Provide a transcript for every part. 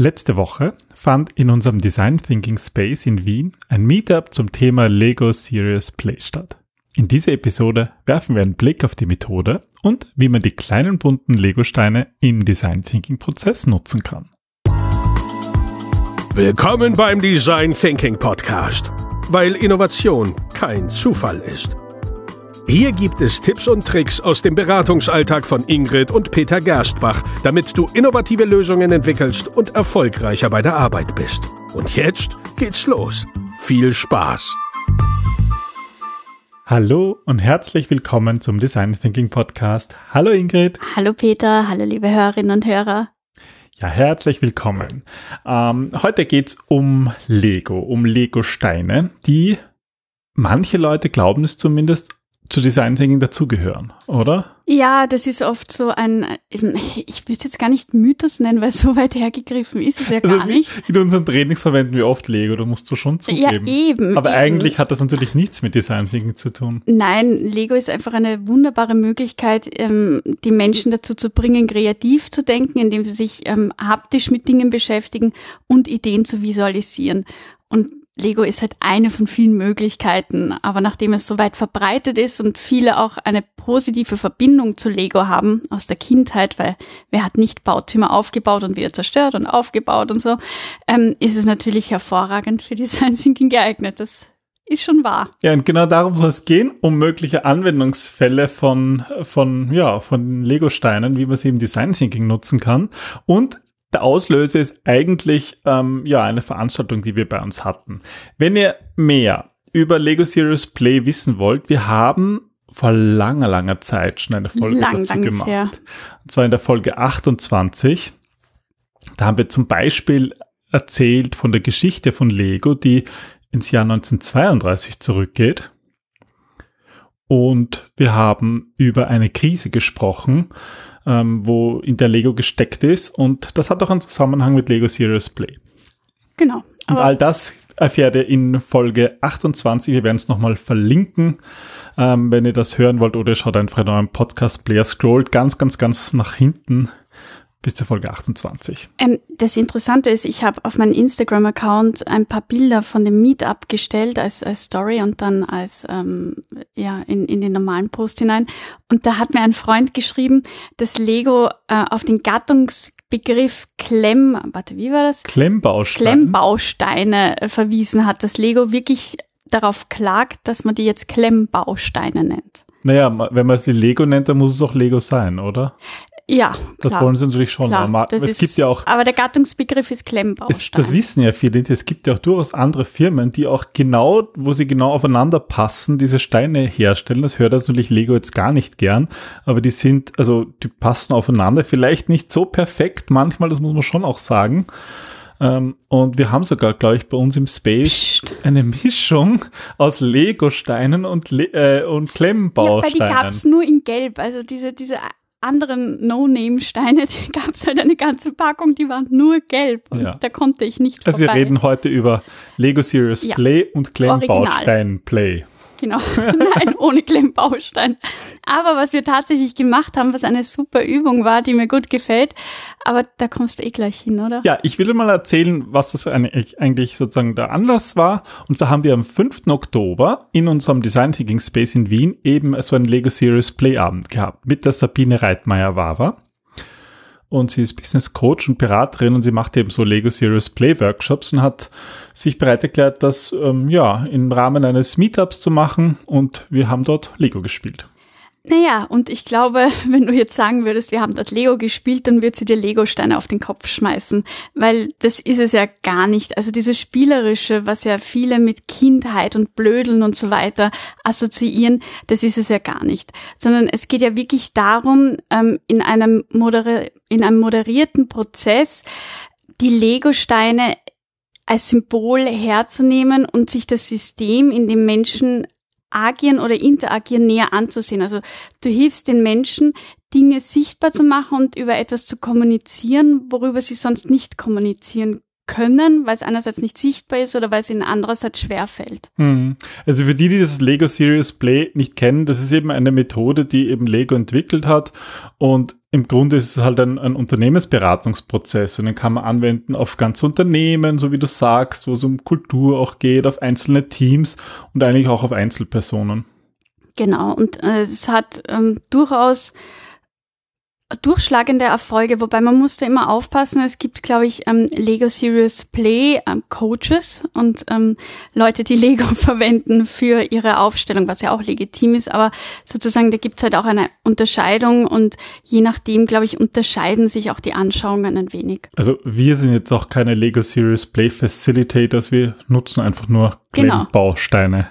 Letzte Woche fand in unserem Design Thinking Space in Wien ein Meetup zum Thema Lego Serious Play statt. In dieser Episode werfen wir einen Blick auf die Methode und wie man die kleinen bunten Lego-Steine im Design Thinking Prozess nutzen kann. Willkommen beim Design Thinking Podcast, weil Innovation kein Zufall ist. Hier gibt es Tipps und Tricks aus dem Beratungsalltag von Ingrid und Peter Gerstbach, damit du innovative Lösungen entwickelst und erfolgreicher bei der Arbeit bist. Und jetzt geht's los. Viel Spaß! Hallo und herzlich willkommen zum Design Thinking Podcast. Hallo Ingrid. Hallo Peter, hallo liebe Hörerinnen und Hörer. Ja, herzlich willkommen. Ähm, heute geht's um Lego, um Lego-Steine, die manche Leute glauben es zumindest zu Design Thinking dazugehören, oder? Ja, das ist oft so ein, ich will es jetzt gar nicht Mythos nennen, weil so weit hergegriffen ist es ja also gar nicht. In unseren Trainings verwenden wir oft Lego, da musst du schon zugeben. Ja, eben. Aber eben. eigentlich hat das natürlich nichts mit Design Thinking zu tun. Nein, Lego ist einfach eine wunderbare Möglichkeit, ähm, die Menschen dazu zu bringen, kreativ zu denken, indem sie sich ähm, haptisch mit Dingen beschäftigen und Ideen zu visualisieren. Und Lego ist halt eine von vielen Möglichkeiten, aber nachdem es so weit verbreitet ist und viele auch eine positive Verbindung zu Lego haben aus der Kindheit, weil wer hat nicht Bautümer aufgebaut und wieder zerstört und aufgebaut und so, ähm, ist es natürlich hervorragend für Design Thinking geeignet. Das ist schon wahr. Ja, und genau darum soll es gehen, um mögliche Anwendungsfälle von, von, ja, von Lego-Steinen, wie man sie im Design Thinking nutzen kann. Und der Auslöser ist eigentlich ähm, ja eine Veranstaltung, die wir bei uns hatten. Wenn ihr mehr über Lego Serious Play wissen wollt, wir haben vor langer, langer Zeit schon eine Folge lang, dazu gemacht. Her. Und zwar in der Folge 28. Da haben wir zum Beispiel erzählt von der Geschichte von Lego, die ins Jahr 1932 zurückgeht. Und wir haben über eine Krise gesprochen, ähm, wo in der Lego gesteckt ist. Und das hat auch einen Zusammenhang mit Lego Serious Play. Genau. Und all das erfährt ihr in Folge 28. Wir werden es nochmal verlinken, ähm, wenn ihr das hören wollt. Oder schaut einfach in eurem Podcast-Player, scrollt ganz, ganz, ganz nach hinten bis zur Folge 28. Ähm, das Interessante ist, ich habe auf meinem Instagram-Account ein paar Bilder von dem Meetup gestellt als, als Story und dann als ähm, ja in, in den normalen Post hinein. Und da hat mir ein Freund geschrieben, dass Lego äh, auf den Gattungsbegriff Klemm, warte, wie war das? Klemmbausteine. Klemmbausteine äh, verwiesen hat, dass Lego wirklich darauf klagt, dass man die jetzt Klemmbausteine nennt. Naja, wenn man sie Lego nennt, dann muss es auch Lego sein, oder? Ja, das klar. wollen sie natürlich schon. Klar, aber es ist, gibt ja auch. Aber der Gattungsbegriff ist Klemmbaustein. das wissen ja viele. Es gibt ja auch durchaus andere Firmen, die auch genau, wo sie genau aufeinander passen, diese Steine herstellen. Das hört natürlich Lego jetzt gar nicht gern, aber die sind, also die passen aufeinander. Vielleicht nicht so perfekt manchmal, das muss man schon auch sagen. Ähm, und wir haben sogar, glaube ich, bei uns im Space Psst. eine Mischung aus Lego-Steinen und, Le äh, und Klemmbausteinen. Ja, weil die gab's nur in Gelb. Also diese, diese anderen No-Name-Steine, die gab es halt eine ganze Packung, die waren nur gelb und ja. da konnte ich nicht Also vorbei. wir reden heute über Lego Serious ja. Play und Klemmbaustein Play. Genau. Nein, ohne Klemmbaustein. Aber was wir tatsächlich gemacht haben, was eine super Übung war, die mir gut gefällt, aber da kommst du eh gleich hin, oder? Ja, ich will mal erzählen, was das eigentlich sozusagen der Anlass war. Und da haben wir am 5. Oktober in unserem Design Thinking Space in Wien eben so einen Lego Series Play Abend gehabt mit der Sabine Reitmeier-Wawa und sie ist Business Coach und Beraterin und sie macht eben so Lego Serious Play Workshops und hat sich bereit erklärt, das ähm, ja im Rahmen eines Meetups zu machen und wir haben dort Lego gespielt. Naja, und ich glaube, wenn du jetzt sagen würdest, wir haben dort Lego gespielt, dann wird sie dir Lego-Steine auf den Kopf schmeißen, weil das ist es ja gar nicht. Also dieses Spielerische, was ja viele mit Kindheit und Blödeln und so weiter assoziieren, das ist es ja gar nicht. Sondern es geht ja wirklich darum, ähm, in einem, moderi in einem moderierten Prozess die Lego-Steine als Symbol herzunehmen und sich das System, in dem Menschen agieren oder interagieren näher anzusehen. Also du hilfst den Menschen, Dinge sichtbar zu machen und über etwas zu kommunizieren, worüber sie sonst nicht kommunizieren können, weil es einerseits nicht sichtbar ist oder weil es ihnen andererseits schwerfällt. Hm. Also für die, die das Lego Serious Play nicht kennen, das ist eben eine Methode, die eben Lego entwickelt hat und im Grunde ist es halt ein, ein Unternehmensberatungsprozess und den kann man anwenden auf ganze Unternehmen, so wie du sagst, wo es um Kultur auch geht, auf einzelne Teams und eigentlich auch auf Einzelpersonen. Genau, und äh, es hat ähm, durchaus durchschlagende Erfolge, wobei man musste immer aufpassen. Es gibt, glaube ich, ähm, Lego Serious Play ähm, Coaches und ähm, Leute, die Lego verwenden für ihre Aufstellung, was ja auch legitim ist. Aber sozusagen, da gibt's halt auch eine Unterscheidung und je nachdem, glaube ich, unterscheiden sich auch die Anschauungen ein wenig. Also wir sind jetzt auch keine Lego Serious Play Facilitators, wir nutzen einfach nur Genau. Bausteine,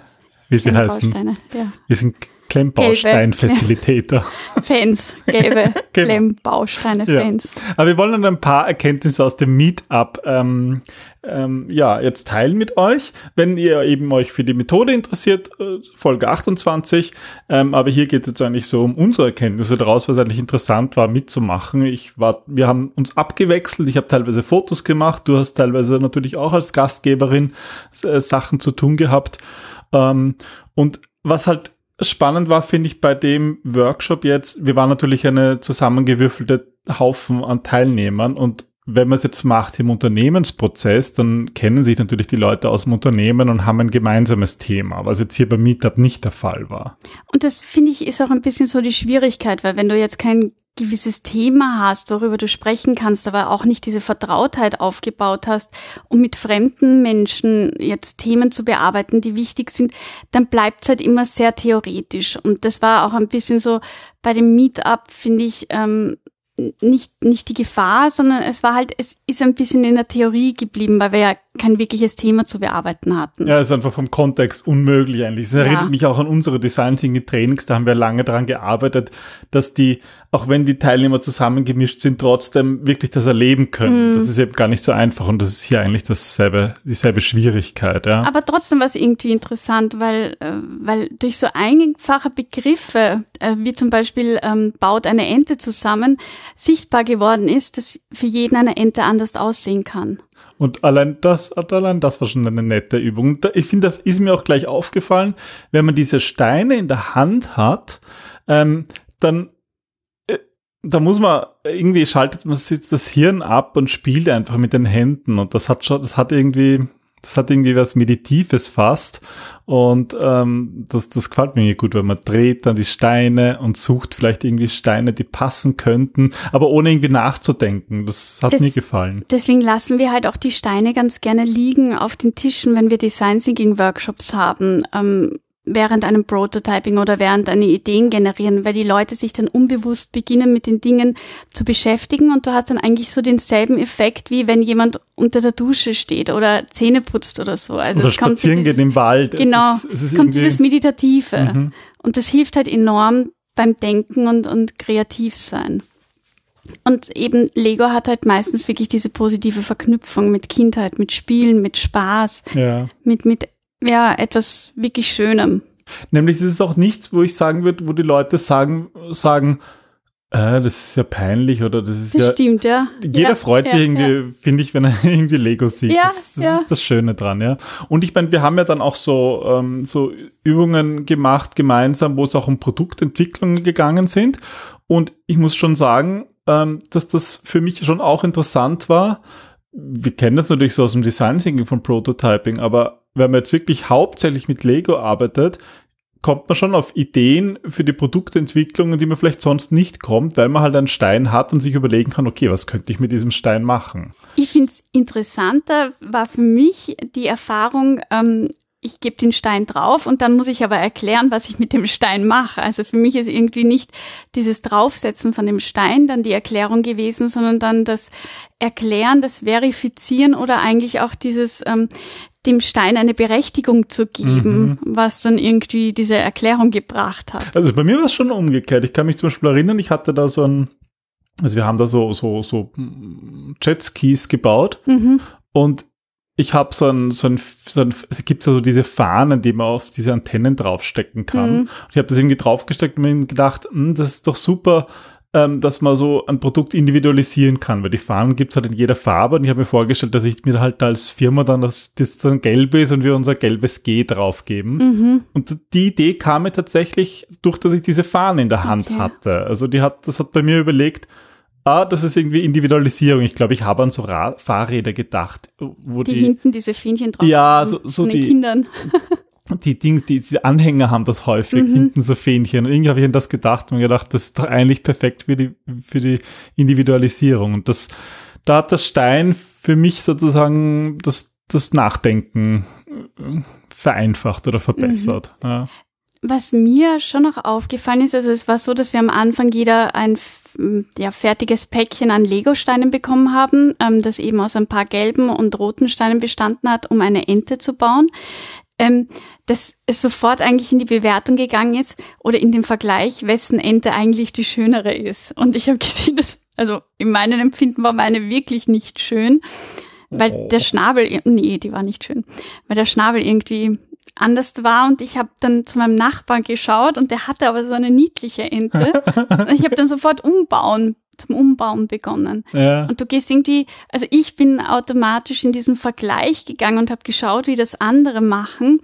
wie sie heißen. Bausteine, ja. Wir sind Klemmbaustein-Facilitator. Fans, gelbe Genau. Klemmbausteine, Ja. Fans. Aber wir wollen dann ein paar Erkenntnisse aus dem Meetup ähm, ähm, ja, jetzt teilen mit euch. Wenn ihr eben euch für die Methode interessiert, äh, Folge 28. Ähm, aber hier geht es jetzt eigentlich so um unsere Erkenntnisse daraus, was eigentlich interessant war mitzumachen. Ich war, wir haben uns abgewechselt. Ich habe teilweise Fotos gemacht. Du hast teilweise natürlich auch als Gastgeberin äh, Sachen zu tun gehabt. Ähm, und was halt spannend war, finde ich, bei dem Workshop jetzt, wir waren natürlich eine zusammengewürfelte Haufen an Teilnehmern und wenn man es jetzt macht im Unternehmensprozess, dann kennen sich natürlich die Leute aus dem Unternehmen und haben ein gemeinsames Thema, was jetzt hier beim Meetup nicht der Fall war. Und das finde ich ist auch ein bisschen so die Schwierigkeit, weil wenn du jetzt kein gewisses Thema hast, worüber du sprechen kannst, aber auch nicht diese Vertrautheit aufgebaut hast, um mit fremden Menschen jetzt Themen zu bearbeiten, die wichtig sind, dann bleibt es halt immer sehr theoretisch. Und das war auch ein bisschen so bei dem Meetup, finde ich, ähm, nicht, nicht die Gefahr, sondern es war halt, es ist ein bisschen in der Theorie geblieben, weil wir ja kein wirkliches Thema zu bearbeiten hatten. Ja, ist einfach vom Kontext unmöglich eigentlich. Es erinnert Ja. mich auch an unsere Design Thinking Trainings, da haben wir lange daran gearbeitet, dass die, auch wenn die Teilnehmer zusammengemischt sind, trotzdem wirklich das erleben können. Mhm. Das ist eben gar nicht so einfach und das ist hier eigentlich dasselbe, dieselbe Schwierigkeit, ja. Aber trotzdem war es irgendwie interessant, weil, äh, weil durch so einfache Begriffe, äh, wie zum Beispiel ähm, baut eine Ente zusammen, sichtbar geworden ist, dass für jeden eine Ente anders aussehen kann. Und allein das, allein das war schon eine nette Übung. Ich finde, da ist mir auch gleich aufgefallen, wenn man diese Steine in der Hand hat, ähm, dann äh, da muss man irgendwie schaltet man sich das Hirn ab und spielt einfach mit den Händen und das hat schon, das hat irgendwie, das hat irgendwie was Meditives fast und ähm, das, das gefällt mir gut, weil man dreht dann die Steine und sucht vielleicht irgendwie Steine, die passen könnten, aber ohne irgendwie nachzudenken. Das hat Das- mir gefallen. Deswegen lassen wir halt auch die Steine ganz gerne liegen auf den Tischen, wenn wir Design Thinking Workshops haben. Ähm, während einem Prototyping oder während eine Ideen generieren, weil die Leute sich dann unbewusst beginnen mit den Dingen zu beschäftigen und du hast dann eigentlich so denselben Effekt, wie wenn jemand unter der Dusche steht oder Zähne putzt oder so. Also Oder es kommt spazieren dieses- gehen im Wald. Es Genau, ist- es ist kommt dieses Meditative. Mhm. Und das hilft halt enorm beim Denken und, und kreativ sein. Und eben Lego hat halt meistens wirklich diese positive Verknüpfung mit Kindheit, mit Spielen, mit Spaß, Ja. mit, mit, ja, etwas wirklich Schönem. Nämlich ist es auch nichts, wo ich sagen würde, wo die Leute sagen, sagen, äh, das ist ja peinlich oder das ist Das ja. stimmt, ja. Jeder ja, freut ja, sich irgendwie, finde ich, wenn er irgendwie Lego sieht. Ja, das das ja. ist das Schöne dran, ja. Und ich meine, wir haben ja dann auch so, ähm, so Übungen gemacht gemeinsam, wo es auch um Produktentwicklungen gegangen sind. Und ich muss schon sagen, ähm, dass das für mich schon auch interessant war. Wir kennen das natürlich so aus dem Design Thinking von Prototyping, aber wenn man jetzt wirklich hauptsächlich mit Lego arbeitet, kommt man schon auf Ideen für die Produktentwicklungen, die man vielleicht sonst nicht kommt, weil man halt einen Stein hat und sich überlegen kann, okay, was könnte ich mit diesem Stein machen? Ich finde es interessanter, war für mich die Erfahrung, ähm, ich gebe den Stein drauf und dann muss ich aber erklären, was ich mit dem Stein mache. Also für mich ist irgendwie nicht dieses Draufsetzen von dem Stein dann die Erklärung gewesen, sondern dann das Erklären, das Verifizieren oder eigentlich auch dieses ähm, dem Stein eine Berechtigung zu geben, was dann irgendwie diese Erklärung gebracht hat. Also bei mir war es schon umgekehrt. Ich kann mich zum Beispiel erinnern, ich hatte da so ein, also wir haben da so, so, so mm, Jetskis gebaut Mhm. und ich habe so ein, so ein, so ein, es gibt so diese Fahnen, die man auf diese Antennen draufstecken kann. Mhm. Ich habe das irgendwie draufgesteckt und mir gedacht, hm, das ist doch super, ähm, dass man so ein Produkt individualisieren kann, weil die Fahnen gibt's halt in jeder Farbe und ich habe mir vorgestellt, dass ich mir halt als Firma dann das, das dann gelb ist und wir unser gelbes G draufgeben. Mhm. Und die Idee kam mir tatsächlich durch, dass ich diese Fahnen in der Hand Okay. hatte. Also die hat, das hat bei mir überlegt, ah, das ist irgendwie Individualisierung. Ich glaube, ich habe an so Ra Fahrräder gedacht, wo Die, die, hinten diese Fähnchen drauf Ja, so- so von den die- Kindern. die Dings, die, die Anhänger haben das häufig, Mhm. hinten so Fähnchen. Und irgendwie habe ich an das gedacht und gedacht, das ist doch eigentlich perfekt für die, für die Individualisierung. Und das, da hat das Stein für mich sozusagen das, das Nachdenken äh, vereinfacht oder verbessert. Mhm. Ja. Was mir schon noch aufgefallen ist, also es war so, dass wir am Anfang jeder ein ja, fertiges Päckchen an Lego-Steinen bekommen haben, ähm, das eben aus ein paar gelben und roten Steinen bestanden hat, um eine Ente zu bauen. Ähm, dass es sofort eigentlich in die Bewertung gegangen ist oder in den Vergleich, wessen Ente eigentlich die schönere ist. Und ich habe gesehen, dass, also in meinem Empfinden war meine wirklich nicht schön, weil Oh. der Schnabel, nee, die war nicht schön, weil der Schnabel irgendwie anders war und ich habe dann zu meinem Nachbarn geschaut und der hatte aber so eine niedliche Ente und ich habe dann sofort umbauen zum Umbauen begonnen. Ja. Und du gehst irgendwie, also ich bin automatisch in diesen Vergleich gegangen und habe geschaut, wie das andere machen,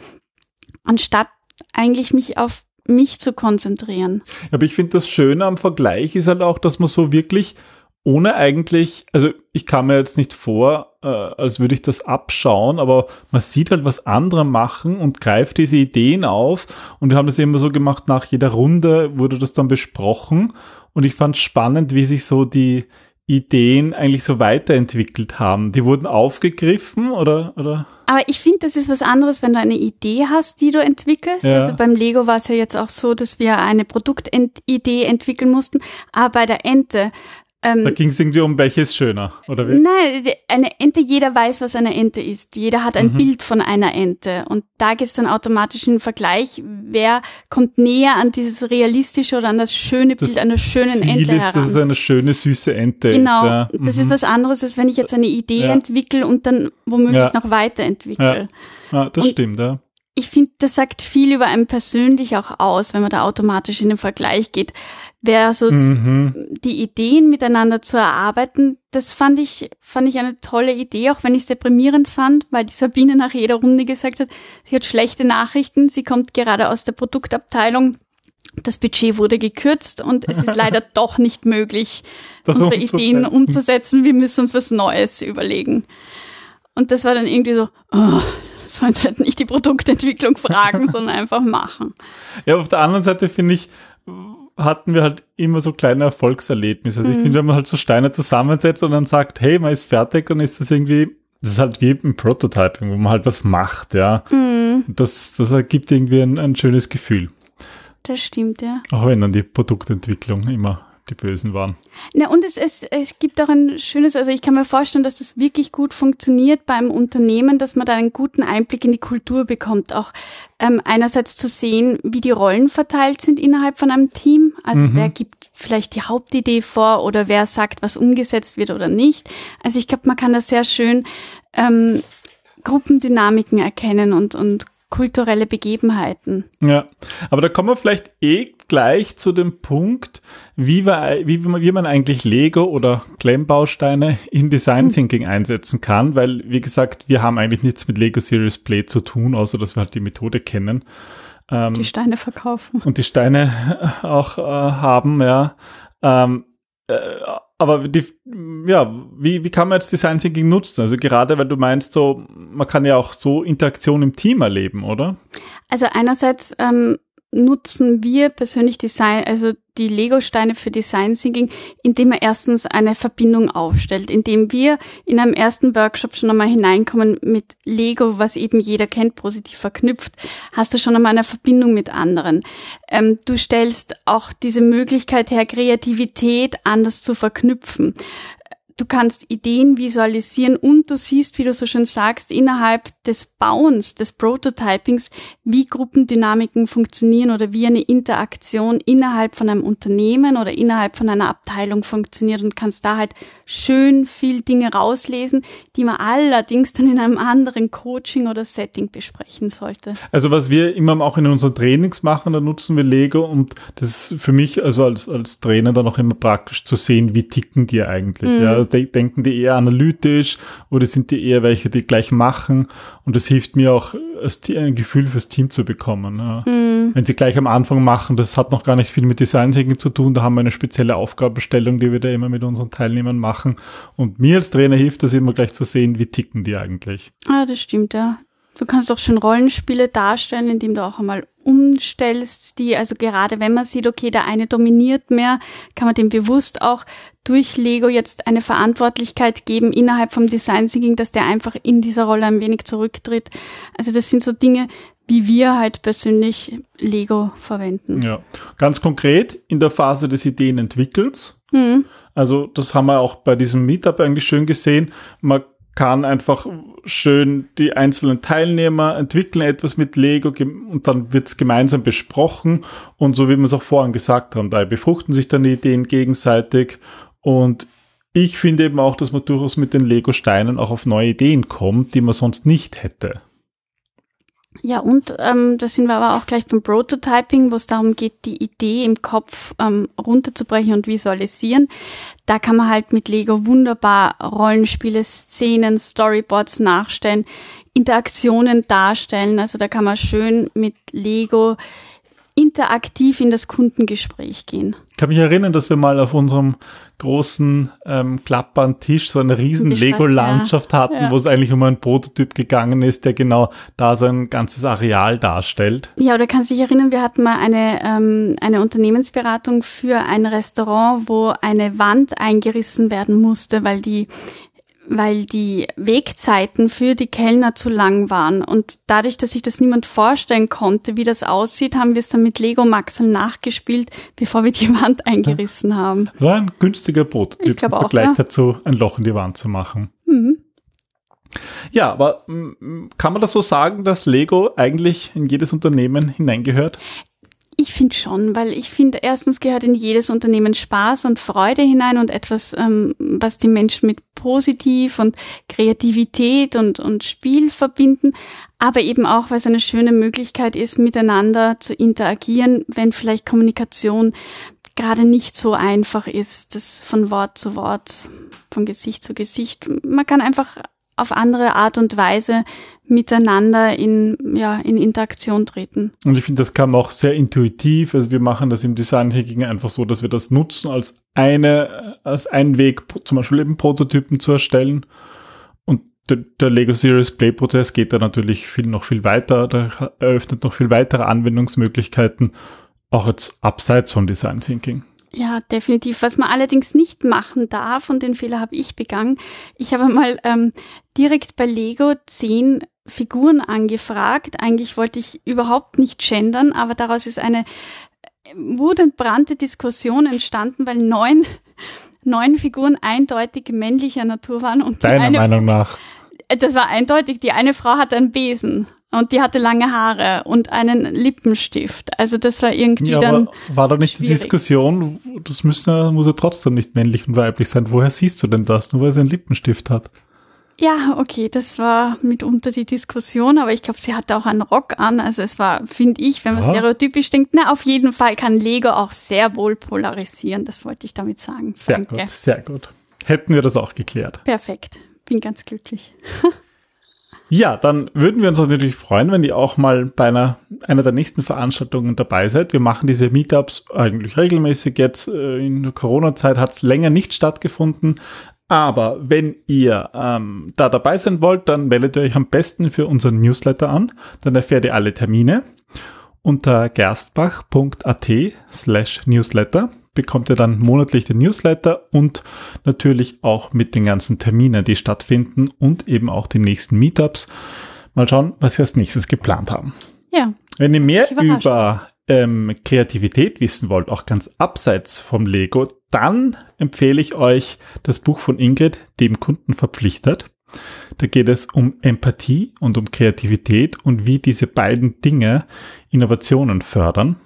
anstatt eigentlich mich auf mich zu konzentrieren. Aber ich finde das Schöne am Vergleich ist halt auch, dass man so wirklich ohne eigentlich, also ich kam mir jetzt nicht vor, äh, als würde ich das abschauen, aber man sieht halt, was andere machen und greift diese Ideen auf. Und wir haben das immer so gemacht, nach jeder Runde wurde das dann besprochen. Und ich fand spannend, wie sich so die Ideen eigentlich so weiterentwickelt haben. Die wurden aufgegriffen oder, oder? Aber ich finde, das ist was anderes, wenn du eine Idee hast, die du entwickelst. Ja. Also beim Lego war es ja jetzt auch so, dass wir eine Produktidee entwickeln mussten. Aber bei der Ente, ähm, Da ging es irgendwie um welches schöner, oder wie? Nein, eine Ente, jeder weiß, was eine Ente ist. Jeder hat ein Mhm. Bild von einer Ente. Und da geht es dann automatisch in den Vergleich, wer kommt näher an dieses realistische oder an das schöne Das Bild einer schönen Ziel Ente ist, dass es heran. eine schöne, süße Ente Genau, ist. Ja. das Mhm. ist was anderes, als wenn ich jetzt eine Idee Ja. entwickle und dann womöglich Ja. noch weiterentwickle. Ja, das Und- stimmt, ja. Ich finde, das sagt viel über einen persönlich auch aus, wenn man da automatisch in den Vergleich geht. Versus Mhm. die Ideen miteinander zu erarbeiten, das fand ich, fand ich eine tolle Idee, auch wenn ich es deprimierend fand, weil die Sabine nach jeder Runde gesagt hat, sie hat schlechte Nachrichten, sie kommt gerade aus der Produktabteilung, das Budget wurde gekürzt und es ist leider doch nicht möglich, Das unsere umzusetzen. Ideen umzusetzen. Wir müssen uns was Neues überlegen. Und das war dann irgendwie so, oh, sollen sie halt nicht die Produktentwicklung fragen, sondern einfach machen. Ja, auf der anderen Seite finde ich, hatten wir halt immer so kleine Erfolgserlebnisse. Also ich Mhm. finde, wenn man halt so Steine zusammensetzt und dann sagt, hey, man ist fertig, dann ist das irgendwie, das ist halt wie im Prototyping, wo man halt was macht, ja. Mhm, Das, das ergibt irgendwie ein, ein schönes Gefühl. das stimmt, ja. Auch wenn dann die Produktentwicklung immer die Bösen waren. Na, und es, es, es gibt auch ein schönes, also ich kann mir vorstellen, dass das wirklich gut funktioniert beim Unternehmen, dass man da einen guten Einblick in die Kultur bekommt. Auch ähm, einerseits zu sehen, wie die Rollen verteilt sind innerhalb von einem Team. Also Mhm. wer gibt vielleicht die Hauptidee vor oder wer sagt, was umgesetzt wird oder nicht. Also ich glaube, man kann da sehr schön ähm, Gruppendynamiken erkennen und, und kulturelle Begebenheiten. Ja, aber da kommen wir vielleicht eh gleich zu dem Punkt, wie, wir, wie, man- wie man eigentlich Lego oder Klemmbausteine im Design Thinking einsetzen kann, weil, wie gesagt, wir haben eigentlich nichts mit Lego Serious Play zu tun, außer dass wir halt die Methode kennen ähm, Die Steine verkaufen. und die Steine auch äh, haben, ja. Ähm, äh, aber die, ja, wie, wie kann man jetzt Design Thinking nutzen? Also gerade, weil du meinst, so, man kann ja auch so Interaktion im Team erleben, oder? Also einerseits ähm, nutzen wir persönlich Design, also die Lego-Steine für Design Thinking, indem er erstens eine Verbindung aufstellt, indem wir in einem ersten Workshop schon einmal hineinkommen mit Lego, was eben jeder kennt, positiv verknüpft, hast du schon einmal eine Verbindung mit anderen. Ähm, du stellst auch diese Möglichkeit her, Kreativität anders zu verknüpfen. Du kannst Ideen visualisieren und du siehst, wie du so schön sagst, innerhalb des Bauens, des Prototypings, wie Gruppendynamiken funktionieren oder wie eine Interaktion innerhalb von einem Unternehmen oder innerhalb von einer Abteilung funktioniert und kannst da halt schön viel Dinge rauslesen, die man allerdings dann in einem anderen Coaching oder Setting besprechen sollte. Also was wir immer auch in unseren Trainings machen, da nutzen wir Lego und das ist für mich also als, als Trainer dann auch immer praktisch zu sehen, wie ticken die eigentlich. Mhm. Ja, denken die eher analytisch oder sind die eher welche, die gleich machen und das hilft mir auch, ein Gefühl fürs Team zu bekommen. Ja. Mhm. Wenn sie gleich am Anfang machen, das hat noch gar nicht viel mit Design Thinking zu tun, da haben wir eine spezielle Aufgabenstellung, die wir da immer mit unseren Teilnehmern machen. Und mir als Trainer hilft das immer gleich zu sehen, wie ticken die eigentlich. Ah, das stimmt, ja. Du kannst auch schon Rollenspiele darstellen, indem du auch einmal umstellst, die, also gerade wenn man sieht, okay, der eine dominiert mehr, kann man dem bewusst auch durch Lego jetzt eine Verantwortlichkeit geben innerhalb vom Design Thinking, dass der einfach in dieser Rolle ein wenig zurücktritt. Also das sind so Dinge, wie wir halt persönlich Lego verwenden. Ja, ganz konkret in der Phase des Ideenentwickels. Mhm. Also das haben wir auch bei diesem Meetup eigentlich schön gesehen. Man kann einfach schön die einzelnen Teilnehmer entwickeln etwas mit Lego und dann wird es gemeinsam besprochen und so wie wir es auch vorhin gesagt haben, da befruchten sich dann die Ideen gegenseitig und ich finde eben auch, dass man durchaus mit den Lego-Steinen auch auf neue Ideen kommt, die man sonst nicht hätte. Ja, und ähm, da sind wir aber auch gleich beim Prototyping, wo es darum geht, die Idee im Kopf ähm, runterzubrechen und visualisieren. Da kann man halt mit Lego wunderbar Rollenspiele, Szenen, Storyboards nachstellen, Interaktionen darstellen. Also da kann man schön mit Lego interaktiv in das Kundengespräch gehen. Ich kann mich erinnern, dass wir mal auf unserem großen ähm, klappern Tisch so eine riesen Lego-Landschaft ja. hatten, ja. wo es eigentlich um einen Prototyp gegangen ist, der genau da so ein ganzes Areal darstellt. Ja, oder kannst dich erinnern, wir hatten mal eine, ähm, eine Unternehmensberatung für ein Restaurant, wo eine Wand eingerissen werden musste, weil die weil die Wegzeiten für die Kellner zu lang waren. Und dadurch, dass sich das niemand vorstellen konnte, wie das aussieht, haben wir es dann mit Lego Maxel nachgespielt, bevor wir die Wand eingerissen ja. haben. Das war ein günstiger Prototyp im Vergleich ja. dazu, ein Loch in die Wand zu machen. Mhm. Ja, aber kann man das so sagen, dass Lego eigentlich in jedes Unternehmen hineingehört? Ich finde schon, weil ich finde, erstens gehört in jedes Unternehmen Spaß und Freude hinein und etwas, ähm, was die Menschen mit positiv und Kreativität und, und Spiel verbinden, aber eben auch, weil es eine schöne Möglichkeit ist, miteinander zu interagieren, wenn vielleicht Kommunikation gerade nicht so einfach ist, das von Wort zu Wort, von Gesicht zu Gesicht. Man kann einfach auf andere Art und Weise miteinander in, ja, in Interaktion treten. Und ich finde, das kam auch sehr intuitiv. Also wir machen das im Design Thinking einfach so, dass wir das nutzen als eine, als einen Weg, zum Beispiel eben Prototypen zu erstellen. Und der, der Lego Series Play Prozess geht da natürlich viel, noch viel weiter, da eröffnet noch viel weitere Anwendungsmöglichkeiten, auch jetzt abseits von Design Thinking. Ja, definitiv. Was man allerdings nicht machen darf, und den Fehler habe ich begangen, ich habe mal ähm, direkt bei Lego zehn Figuren angefragt. Eigentlich wollte ich überhaupt nicht gendern, aber daraus ist eine äh, wutentbrannte Diskussion entstanden, weil neun, neun Figuren eindeutig männlicher Natur waren. Und Deiner eine, Meinung nach? Das war eindeutig. Die eine Frau hatte einen Besen und die hatte lange Haare und einen Lippenstift. Also das war irgendwie ja, dann. war da nicht schwierig. die Diskussion, das müssen, muss ja trotzdem nicht männlich und weiblich sein. Woher siehst du denn das? Nur weil sie einen Lippenstift hat. Ja, okay, das war mitunter die Diskussion, aber ich glaube, sie hatte auch einen Rock an. Also es war, finde ich, wenn man ja. stereotypisch denkt, na, auf jeden Fall kann Lego auch sehr wohl polarisieren. Das wollte ich damit sagen. Sehr Danke. gut, sehr gut. Hätten wir das auch geklärt. Perfekt. Bin ganz glücklich. Ja, dann würden wir uns natürlich freuen, wenn ihr auch mal bei einer, einer der nächsten Veranstaltungen dabei seid. Wir machen diese Meetups eigentlich regelmäßig jetzt. Äh, in der Corona-Zeit hat es länger nicht stattgefunden. Aber wenn ihr ähm, da dabei sein wollt, dann meldet ihr euch am besten für unseren Newsletter an. Dann erfährt ihr alle Termine unter gerstbach.at slash newsletter bekommt ihr dann monatlich den Newsletter und natürlich auch mit den ganzen Terminen, die stattfinden und eben auch die nächsten Meetups. Mal schauen, was wir als nächstes geplant haben. Ja. Wenn ihr mehr über ähm, Kreativität wissen wollt, auch ganz abseits vom Lego, dann empfehle ich euch das Buch von Ingrid, dem Kunden verpflichtet. Da geht es um Empathie und um Kreativität und wie diese beiden Dinge Innovationen fördern.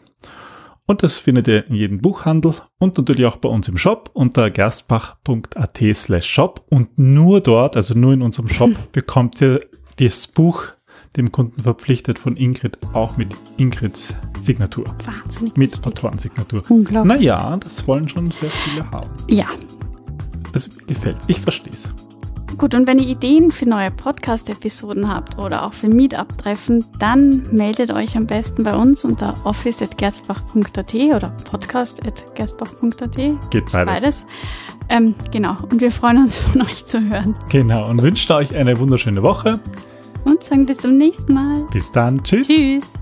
Und das findet ihr in jedem Buchhandel und natürlich auch bei uns im Shop unter gerstbach.at slash shop. Und nur dort, also nur in unserem Shop, bekommt ihr das Buch dem Kunden verpflichtet von Ingrid, auch mit Ingrids Signatur. Wahnsinnig. Mit. Autorensignatur. Unglaublich. Naja, das wollen schon sehr viele haben. Ja. Also gefällt. Ich verstehe es. Gut, und wenn ihr Ideen für neue Podcast-Episoden habt oder auch für Meetup-Treffen, dann meldet euch am besten bei uns unter office.gerzbach.at oder podcast.gerzbach.at. Geht beides. Beides. Ähm, genau, und wir freuen uns von euch zu hören. Genau. Und wünsche euch eine wunderschöne Woche. Und sagen bis zum nächsten Mal. Bis dann. Tschüss. Tschüss.